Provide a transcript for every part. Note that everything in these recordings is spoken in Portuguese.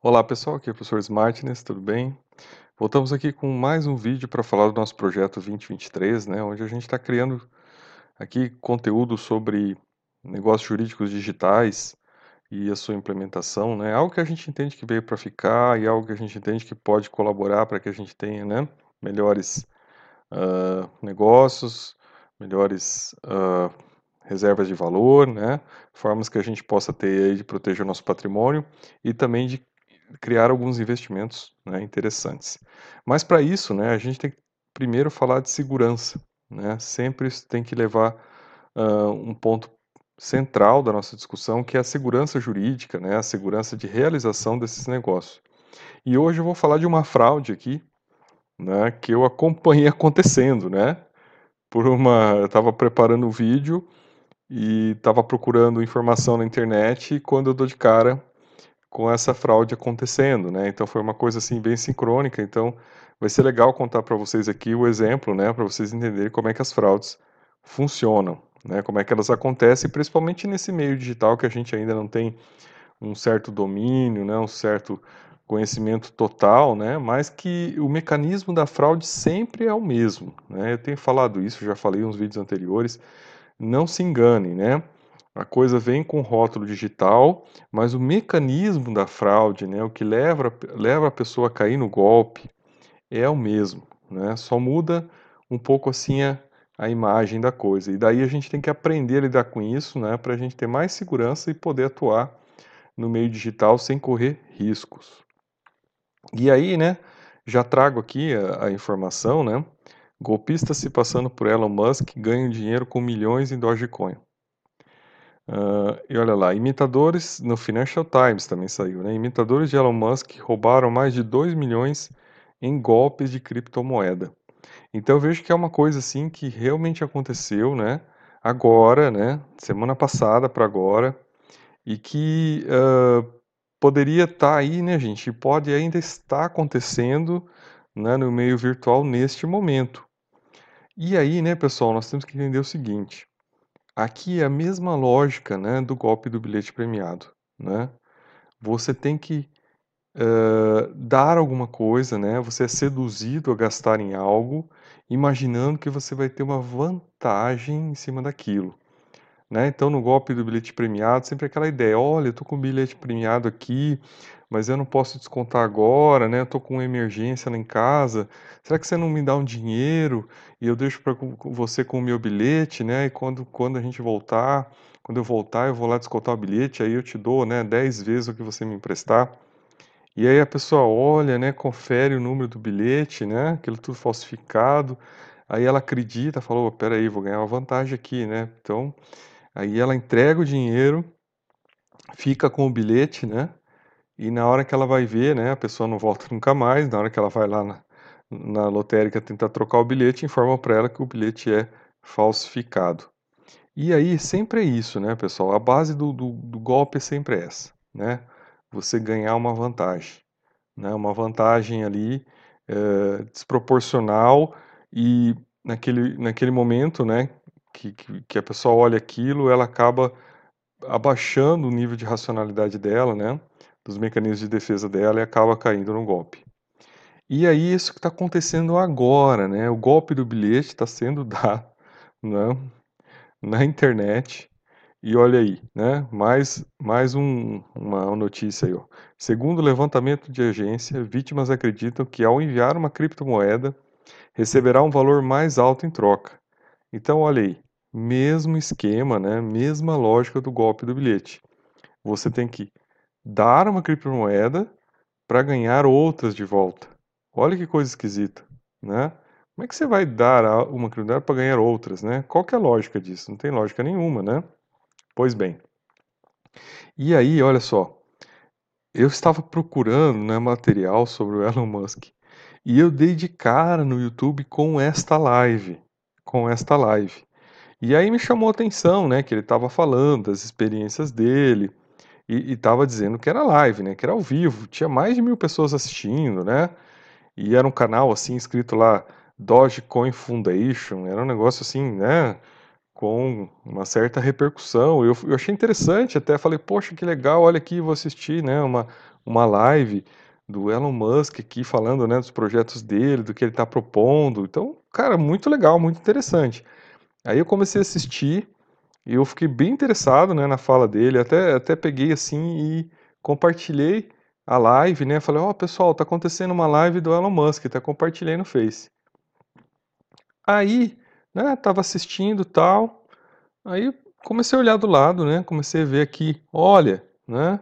Olá pessoal, aqui é o professor Smartness, tudo bem? Voltamos aqui com mais um vídeo para falar do nosso projeto 2023, né, onde a gente está criando aqui conteúdo sobre negócios jurídicos digitais e a sua implementação, né, algo que a gente entende que veio para ficar e algo que a gente entende que pode colaborar para que a gente tenha, né, melhores uh, negócios, melhores uh, reservas de valor, né, formas que a gente possa ter aí de proteger o nosso patrimônio e também de criar alguns investimentos né, interessantes. Mas para isso, né, a gente tem que primeiro falar de segurança. Né? Sempre tem que levar uh, um ponto central da nossa discussão, que é a segurança jurídica, né, a segurança de realização desses negócios. E hoje eu vou falar de uma fraude aqui, né, que eu acompanhei acontecendo, né? Por uma, eu estava preparando o um vídeo e estava procurando informação na internet e quando eu dou de cara com essa fraude acontecendo, né? Então foi uma coisa assim bem sincrônica. Então vai ser legal contar para vocês aqui o exemplo, né? Para vocês entenderem como é que as fraudes funcionam, né? Como é que elas acontecem, principalmente nesse meio digital que a gente ainda não tem um certo domínio, né? Um certo conhecimento total, né? Mas que o mecanismo da fraude sempre é o mesmo, né? Eu tenho falado isso, já falei nos vídeos anteriores. Não se engane, né? A coisa vem com rótulo digital, mas o mecanismo da fraude, né, o que leva, leva a pessoa a cair no golpe, é o mesmo. Né? Só muda um pouco assim a, a imagem da coisa. E daí a gente tem que aprender a lidar com isso né, para a gente ter mais segurança e poder atuar no meio digital sem correr riscos. E aí, né, já trago aqui a, a informação, né? Golpistas se passando por Elon Musk ganham dinheiro com milhões em Dogecoin. Uh, e olha lá, imitadores, no Financial Times também saiu, né? Imitadores de Elon Musk roubaram mais de 2 milhões em golpes de criptomoeda. Então eu vejo que é uma coisa assim que realmente aconteceu, né? Agora, né? Semana passada para agora, e que uh, poderia estar tá aí, né, gente? Pode ainda estar acontecendo né, no meio virtual neste momento. E aí, né, pessoal, nós temos que entender o seguinte: Aqui é a mesma lógica né, do golpe do bilhete premiado. Né? Você tem que uh, dar alguma coisa, né? você é seduzido a gastar em algo, imaginando que você vai ter uma vantagem em cima daquilo. Né? Então, no golpe do bilhete premiado, sempre aquela ideia: olha, eu estou com o bilhete premiado aqui, mas eu não posso descontar agora, né? Eu estou com uma emergência lá em casa. Será que você não me dá um dinheiro e eu deixo para você com o meu bilhete, né? E quando, quando a gente voltar, quando eu voltar, eu vou lá descontar o bilhete, aí eu te dou, né, 10 vezes o que você me emprestar. E aí a pessoa olha, né, confere o número do bilhete, né, aquilo tudo falsificado. Aí ela acredita, falou, oh, peraí, vou ganhar uma vantagem aqui, né? Então, Aí ela entrega o dinheiro, fica com o bilhete, né? E na hora que ela vai ver, né, a pessoa não volta nunca mais. Na hora que ela vai lá na, na lotérica tentar trocar o bilhete, informa para ela que o bilhete é falsificado. E aí sempre é isso, né, pessoal? A base do, do, do golpe é sempre essa, né? Você ganhar uma vantagem, né? Uma vantagem ali é, desproporcional e naquele, naquele momento, né, que, que, que a pessoa olha aquilo, ela acaba abaixando o nível de racionalidade dela, né, dos mecanismos de defesa dela e acaba caindo no golpe. E aí isso que está acontecendo agora, né, o golpe do bilhete está sendo dado né, na internet e olha aí, né, mais, mais um, uma notícia aí. Ó. Segundo o levantamento de agência, vítimas acreditam que ao enviar uma criptomoeda receberá um valor mais alto em troca. Então, olha aí, mesmo esquema, né? Mesma lógica do golpe do bilhete. Você tem que dar uma criptomoeda para ganhar outras de volta. Olha que coisa esquisita, né? Como é que você vai dar uma criptomoeda para ganhar outras, né? Qual que é a lógica disso? Não tem lógica nenhuma, né? Pois bem. E aí, olha só, eu estava procurando né, material sobre o Elon Musk e eu dei de cara no YouTube com esta live, com esta live. E aí me chamou a atenção, né, que ele estava falando das experiências dele e estava dizendo que era live, né, que era ao vivo, tinha mais de mil pessoas assistindo, né, e era um canal assim escrito lá Dogecoin Foundation, era um negócio assim, né, com uma certa repercussão. Eu, eu achei interessante, até falei, poxa, que legal, olha aqui, vou assistir, né, uma, uma live do Elon Musk aqui falando, né, dos projetos dele, do que ele está propondo. Então, cara, muito legal, muito interessante. Aí eu comecei a assistir e eu fiquei bem interessado, né, na fala dele. Até, até peguei assim e compartilhei a live, né? Falei, ó, oh, pessoal, tá acontecendo uma live do Elon Musk, tá compartilhei no Face. Aí, né, tava assistindo tal. Aí comecei a olhar do lado, né? Comecei a ver aqui, olha, né?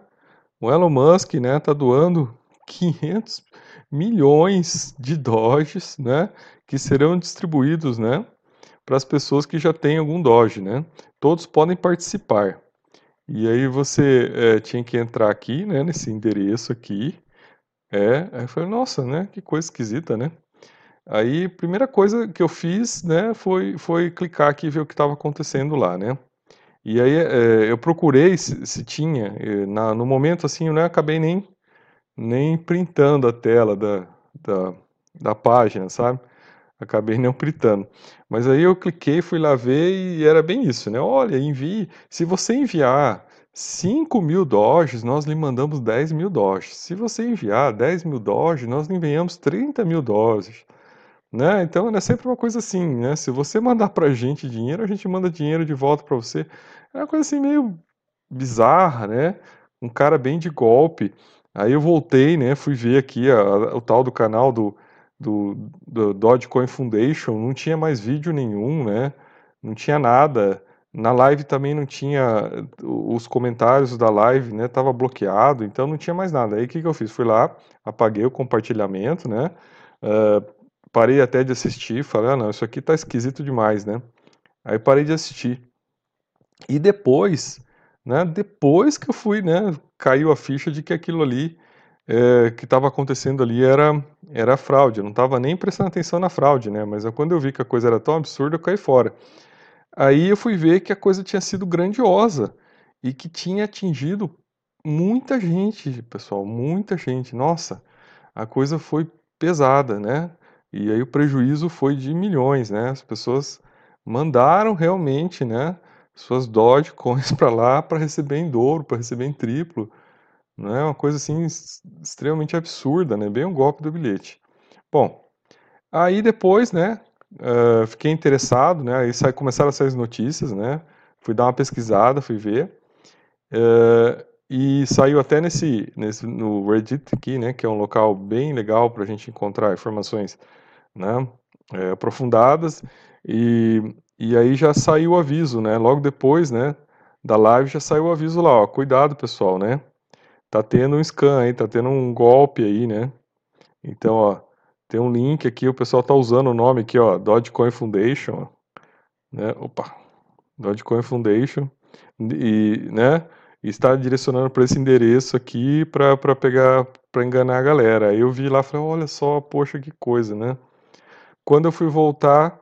O Elon Musk, né, tá doando 500 milhões de Doges, né, que serão distribuídos, né, para as pessoas que já têm algum Doge, né? Todos podem participar. E aí você é, tinha que entrar aqui, né, nesse endereço aqui. É, aí eu falei, nossa, né, que coisa esquisita, né? Aí, primeira coisa que eu fiz, né, foi, foi clicar aqui e ver o que estava acontecendo lá, né? E aí é, eu procurei se, se tinha, na, no momento assim, eu não acabei nem, nem printando a tela da, da, da página, sabe? Acabei não printando. Mas aí eu cliquei, fui lá ver e era bem isso, né? Olha, envie. Se você enviar 5 mil Doges, nós lhe mandamos 10 mil Doges. Se você enviar 10 mil Doges, nós lhe enviamos 30 mil Doges. Né? Então é sempre uma coisa assim, né? Se você mandar pra gente dinheiro, a gente manda dinheiro de volta para você. É uma coisa assim meio bizarra, né? Um cara bem de golpe. Aí eu voltei, né? Fui ver aqui a, a, o tal do canal do do, do Dogecoin Foundation, não tinha mais vídeo nenhum, né? Não tinha nada. Na live também não tinha os comentários da live, né? Tava bloqueado, então não tinha mais nada. Aí o que, que eu fiz? Fui lá, apaguei o compartilhamento, né? Uh, parei até de assistir, falei, ah, não, isso aqui tá esquisito demais, né? Aí parei de assistir. E depois, né? Depois que eu fui, né? Caiu a ficha de que aquilo ali é, que estava acontecendo ali era, era fraude. Eu não estava nem prestando atenção na fraude, né? Mas quando eu vi que a coisa era tão absurda, eu caí fora. Aí eu fui ver que a coisa tinha sido grandiosa e que tinha atingido muita gente, pessoal, muita gente. Nossa, a coisa foi pesada, né? E aí o prejuízo foi de milhões, né? As pessoas mandaram realmente, né? Suas Dogecoins para lá para receber em dobro, para receber em triplo. Não é uma coisa assim extremamente absurda, né? Bem um golpe do bilhete. Bom, aí depois, né? Uh, fiquei interessado, né? Aí sai, começaram a sair as notícias, né? Fui dar uma pesquisada, fui ver. Uh, e saiu até nesse, nesse no Reddit aqui, né? Que é um local bem legal para a gente encontrar informações, né? É, aprofundadas. E, e aí já saiu o aviso, né? Logo depois, né? Da live já saiu o aviso lá, ó. Cuidado, pessoal, né? Tá tendo um scam aí, tá tendo um golpe aí, né? Então, ó, tem um link aqui, o pessoal tá usando o nome aqui, ó, Dogecoin Foundation, né? Opa, Dogecoin Foundation, e, né? está direcionando para esse endereço aqui para pegar, para enganar a galera. Aí eu vi lá, falei, olha só, poxa, que coisa, né? Quando eu fui voltar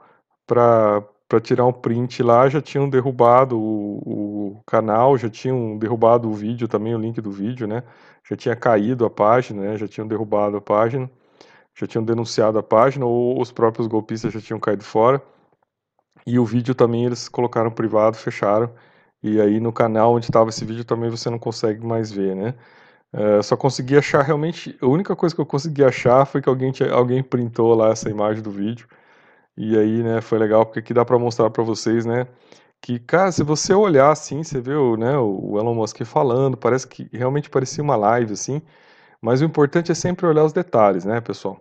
para para tirar um print lá, já tinham derrubado o, o, canal, já tinham derrubado o vídeo também, o link do vídeo, né? Já tinha caído a página, né? Já tinham derrubado a página, já tinham denunciado a página, ou os próprios golpistas já tinham caído fora. E o vídeo também eles colocaram privado, fecharam. E aí no canal onde estava esse vídeo também você não consegue mais ver, né? Uh, só consegui achar realmente. A única coisa que eu consegui achar foi que alguém, tinha, alguém printou lá essa imagem do vídeo e aí, né, foi legal porque aqui dá para mostrar para vocês, né, que, cara, se você olhar assim, você vê o, né, o Elon Musk falando, parece que realmente parecia uma live, assim, mas o importante é sempre olhar os detalhes, né, pessoal?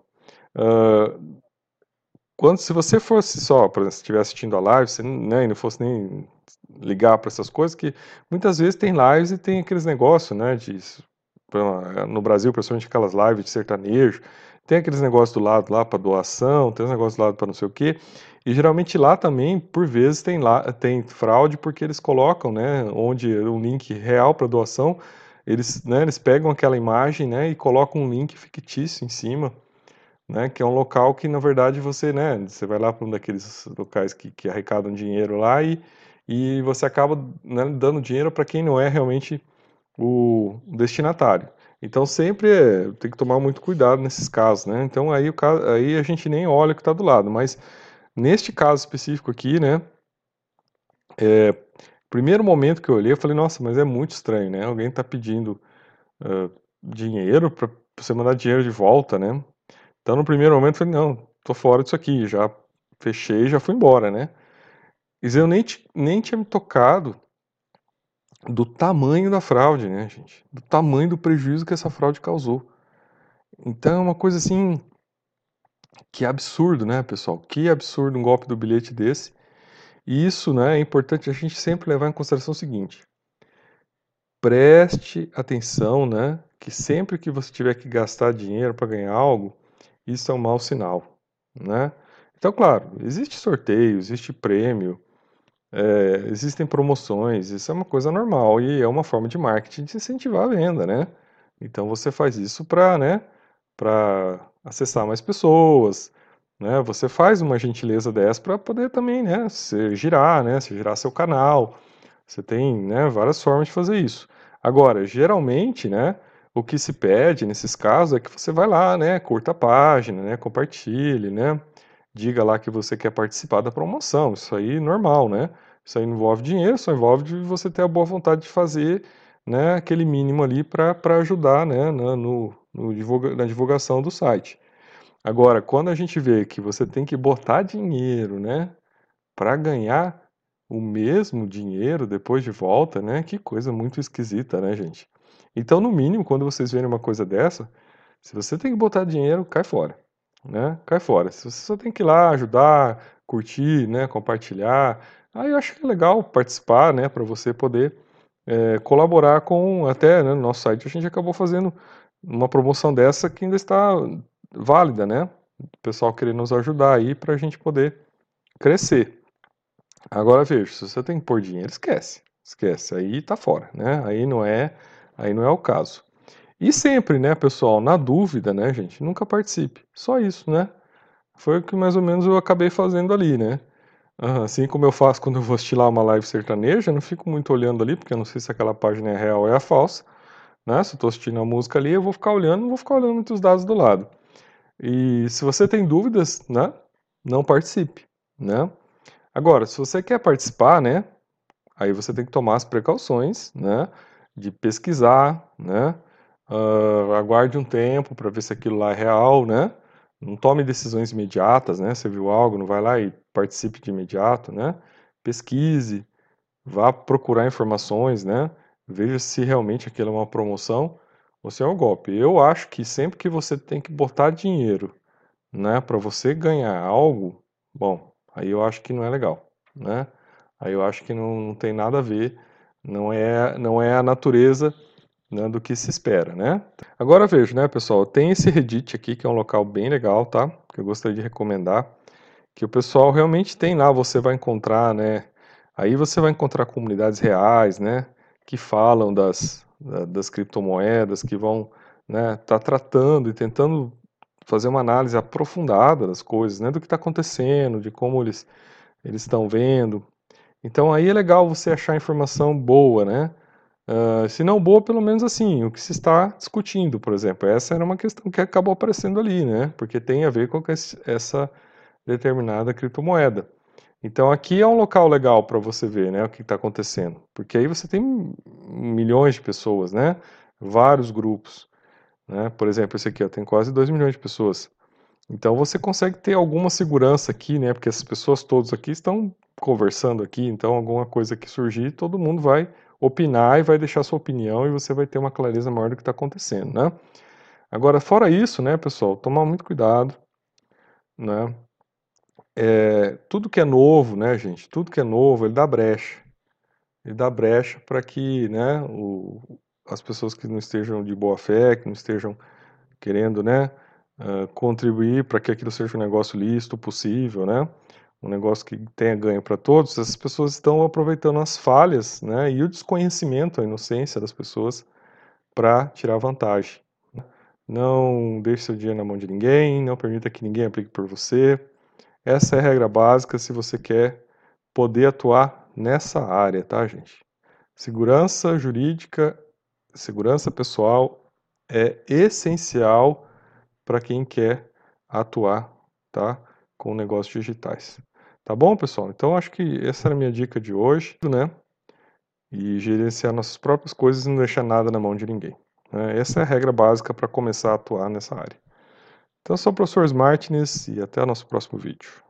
Uh, quando, se você fosse só, por exemplo, se estiver assistindo a live, você né, e não fosse nem ligar para essas coisas, que muitas vezes tem lives e tem aqueles negócios, né, de, no Brasil, principalmente aquelas lives de sertanejo, tem aqueles negócios do lado lá para doação, tem os negócios do lado para não sei o quê. E geralmente lá também, por vezes, tem, lá, tem fraude porque eles colocam, né, onde um link real para doação, eles, né, eles pegam aquela imagem, né, e colocam um link fictício em cima, né, que é um local que na verdade você, né, você vai lá para um daqueles locais que, que arrecadam dinheiro lá e, e você acaba né, dando dinheiro para quem não é realmente o destinatário. Então sempre é, tem que tomar muito cuidado nesses casos, né? Então aí, o aí a gente nem olha o que está do lado, mas neste caso específico aqui, né? É, primeiro momento que eu olhei, eu falei, nossa, mas é muito estranho, né? Alguém está pedindo uh, dinheiro para você mandar dinheiro de volta, né? Então, no primeiro momento, eu falei, não, tô fora disso aqui, já fechei, já fui embora, né? Mas eu nem, nem tinha me tocado do tamanho da fraude, né, gente? Do tamanho do prejuízo que essa fraude causou. Então é uma coisa assim que absurdo, né, pessoal? Que absurdo um golpe do bilhete desse. E isso, né, é importante a gente sempre levar em consideração o seguinte: preste atenção, né, que sempre que você tiver que gastar dinheiro para ganhar algo, isso é um mau sinal, né? Então, claro, existe sorteio, existe prêmio, é, existem promoções, isso é uma coisa normal e é uma forma de marketing de incentivar a venda, né? Então você faz isso para, né, para acessar mais pessoas, né? Você faz uma gentileza dessa para poder também, né, se girar, né, se girar seu canal. Você tem, né, várias formas de fazer isso. Agora, geralmente, né, o que se pede nesses casos é que você vai lá, né, curta a página, né, compartilhe, né, diga lá que você quer participar da promoção. Isso aí é normal, né? Isso aí não envolve dinheiro, só envolve de você ter a boa vontade de fazer né, aquele mínimo ali para ajudar né, na, no, no divulga, na divulgação do site. Agora, quando a gente vê que você tem que botar dinheiro né, para ganhar o mesmo dinheiro depois de volta, né? Que coisa muito esquisita, né, gente? Então, no mínimo, quando vocês verem uma coisa dessa, se você tem que botar dinheiro, cai fora né? Cai fora. Se você só tem que ir lá ajudar, curtir, né, compartilhar, aí eu acho que é legal participar, né, para você poder é, colaborar com até né, no nosso site a gente acabou fazendo uma promoção dessa que ainda está válida, né? O pessoal querendo nos ajudar aí para a gente poder crescer. Agora veja, se você tem que pôr dinheiro, esquece, esquece, aí tá fora, né? Aí não é, aí não é o caso. E sempre, né, pessoal, na dúvida, né, gente, nunca participe. Só isso, né? Foi o que mais ou menos eu acabei fazendo ali, né? Assim como eu faço quando eu vou assistir lá uma live sertaneja, eu não fico muito olhando ali, porque eu não sei se aquela página é real ou é a falsa. Né? Se eu estou assistindo a música ali, eu vou ficar olhando, não vou ficar olhando muitos dados do lado. E se você tem dúvidas, né, não participe, né? Agora, se você quer participar, né, aí você tem que tomar as precauções, né, de pesquisar, né, uh, aguarde um tempo para ver se aquilo lá é real, né? Não tome decisões imediatas, né? Você viu algo, não vai lá e participe de imediato, né? Pesquise, vá procurar informações, né? Veja se realmente aquilo é uma promoção ou se é um golpe. Eu acho que sempre que você tem que botar dinheiro, né, para você ganhar algo, bom, aí eu acho que não é legal, né? Aí eu acho que não, não tem nada a ver, não é, não é a natureza né, do que se espera, né? Agora vejo, né, pessoal, tem esse Reddit aqui que é um local bem legal, tá? Que eu gostaria de recomendar, que o pessoal realmente tem lá, você vai encontrar, né? Aí você vai encontrar comunidades reais, né, que falam das, das criptomoedas, que vão, né, tá tratando e tentando fazer uma análise aprofundada das coisas, né, do que está acontecendo, de como eles eles estão vendo. Então aí é legal você achar informação boa, né? Uh, se não boa, pelo menos assim, o que se está discutindo, por exemplo. Essa era uma questão que acabou aparecendo ali, né? Porque tem a ver com essa determinada criptomoeda. Então aqui é um local legal para você ver, né, o que está acontecendo, porque aí você tem milhões de pessoas, né, vários grupos, né, por exemplo esse aqui, ó, tem quase 2 milhões de pessoas. Então você consegue ter alguma segurança aqui, né, porque essas pessoas todas aqui estão conversando aqui, então alguma coisa que surgir, todo mundo vai opinar e vai deixar sua opinião e você vai ter uma clareza maior do que está acontecendo, né? Agora, fora isso, né, pessoal, tomar muito cuidado, né? É, tudo que é novo, né, gente? Tudo que é novo, ele dá brecha. Ele dá brecha para que, né, o, as pessoas que não estejam de boa fé, que não estejam querendo, né, uh, contribuir para que aquilo seja um negócio lícito, possível, né? Um negócio que tenha ganho para todos, essas pessoas estão aproveitando as falhas né, e o desconhecimento, a inocência das pessoas para tirar vantagem. Não deixe seu dinheiro na mão de ninguém, não permita que ninguém aplique por você. Essa é a regra básica se você quer poder atuar nessa área, tá, gente? Segurança jurídica, segurança pessoal é essencial para quem quer atuar, tá, com negócios digitais. Tá bom, pessoal? Então acho que essa era a minha dica de hoje, né? E gerenciar nossas próprias coisas e não deixar nada na mão de ninguém. Né? Essa é a regra básica para começar a atuar nessa área. Então, eu sou o professor Smartness e até o nosso próximo vídeo.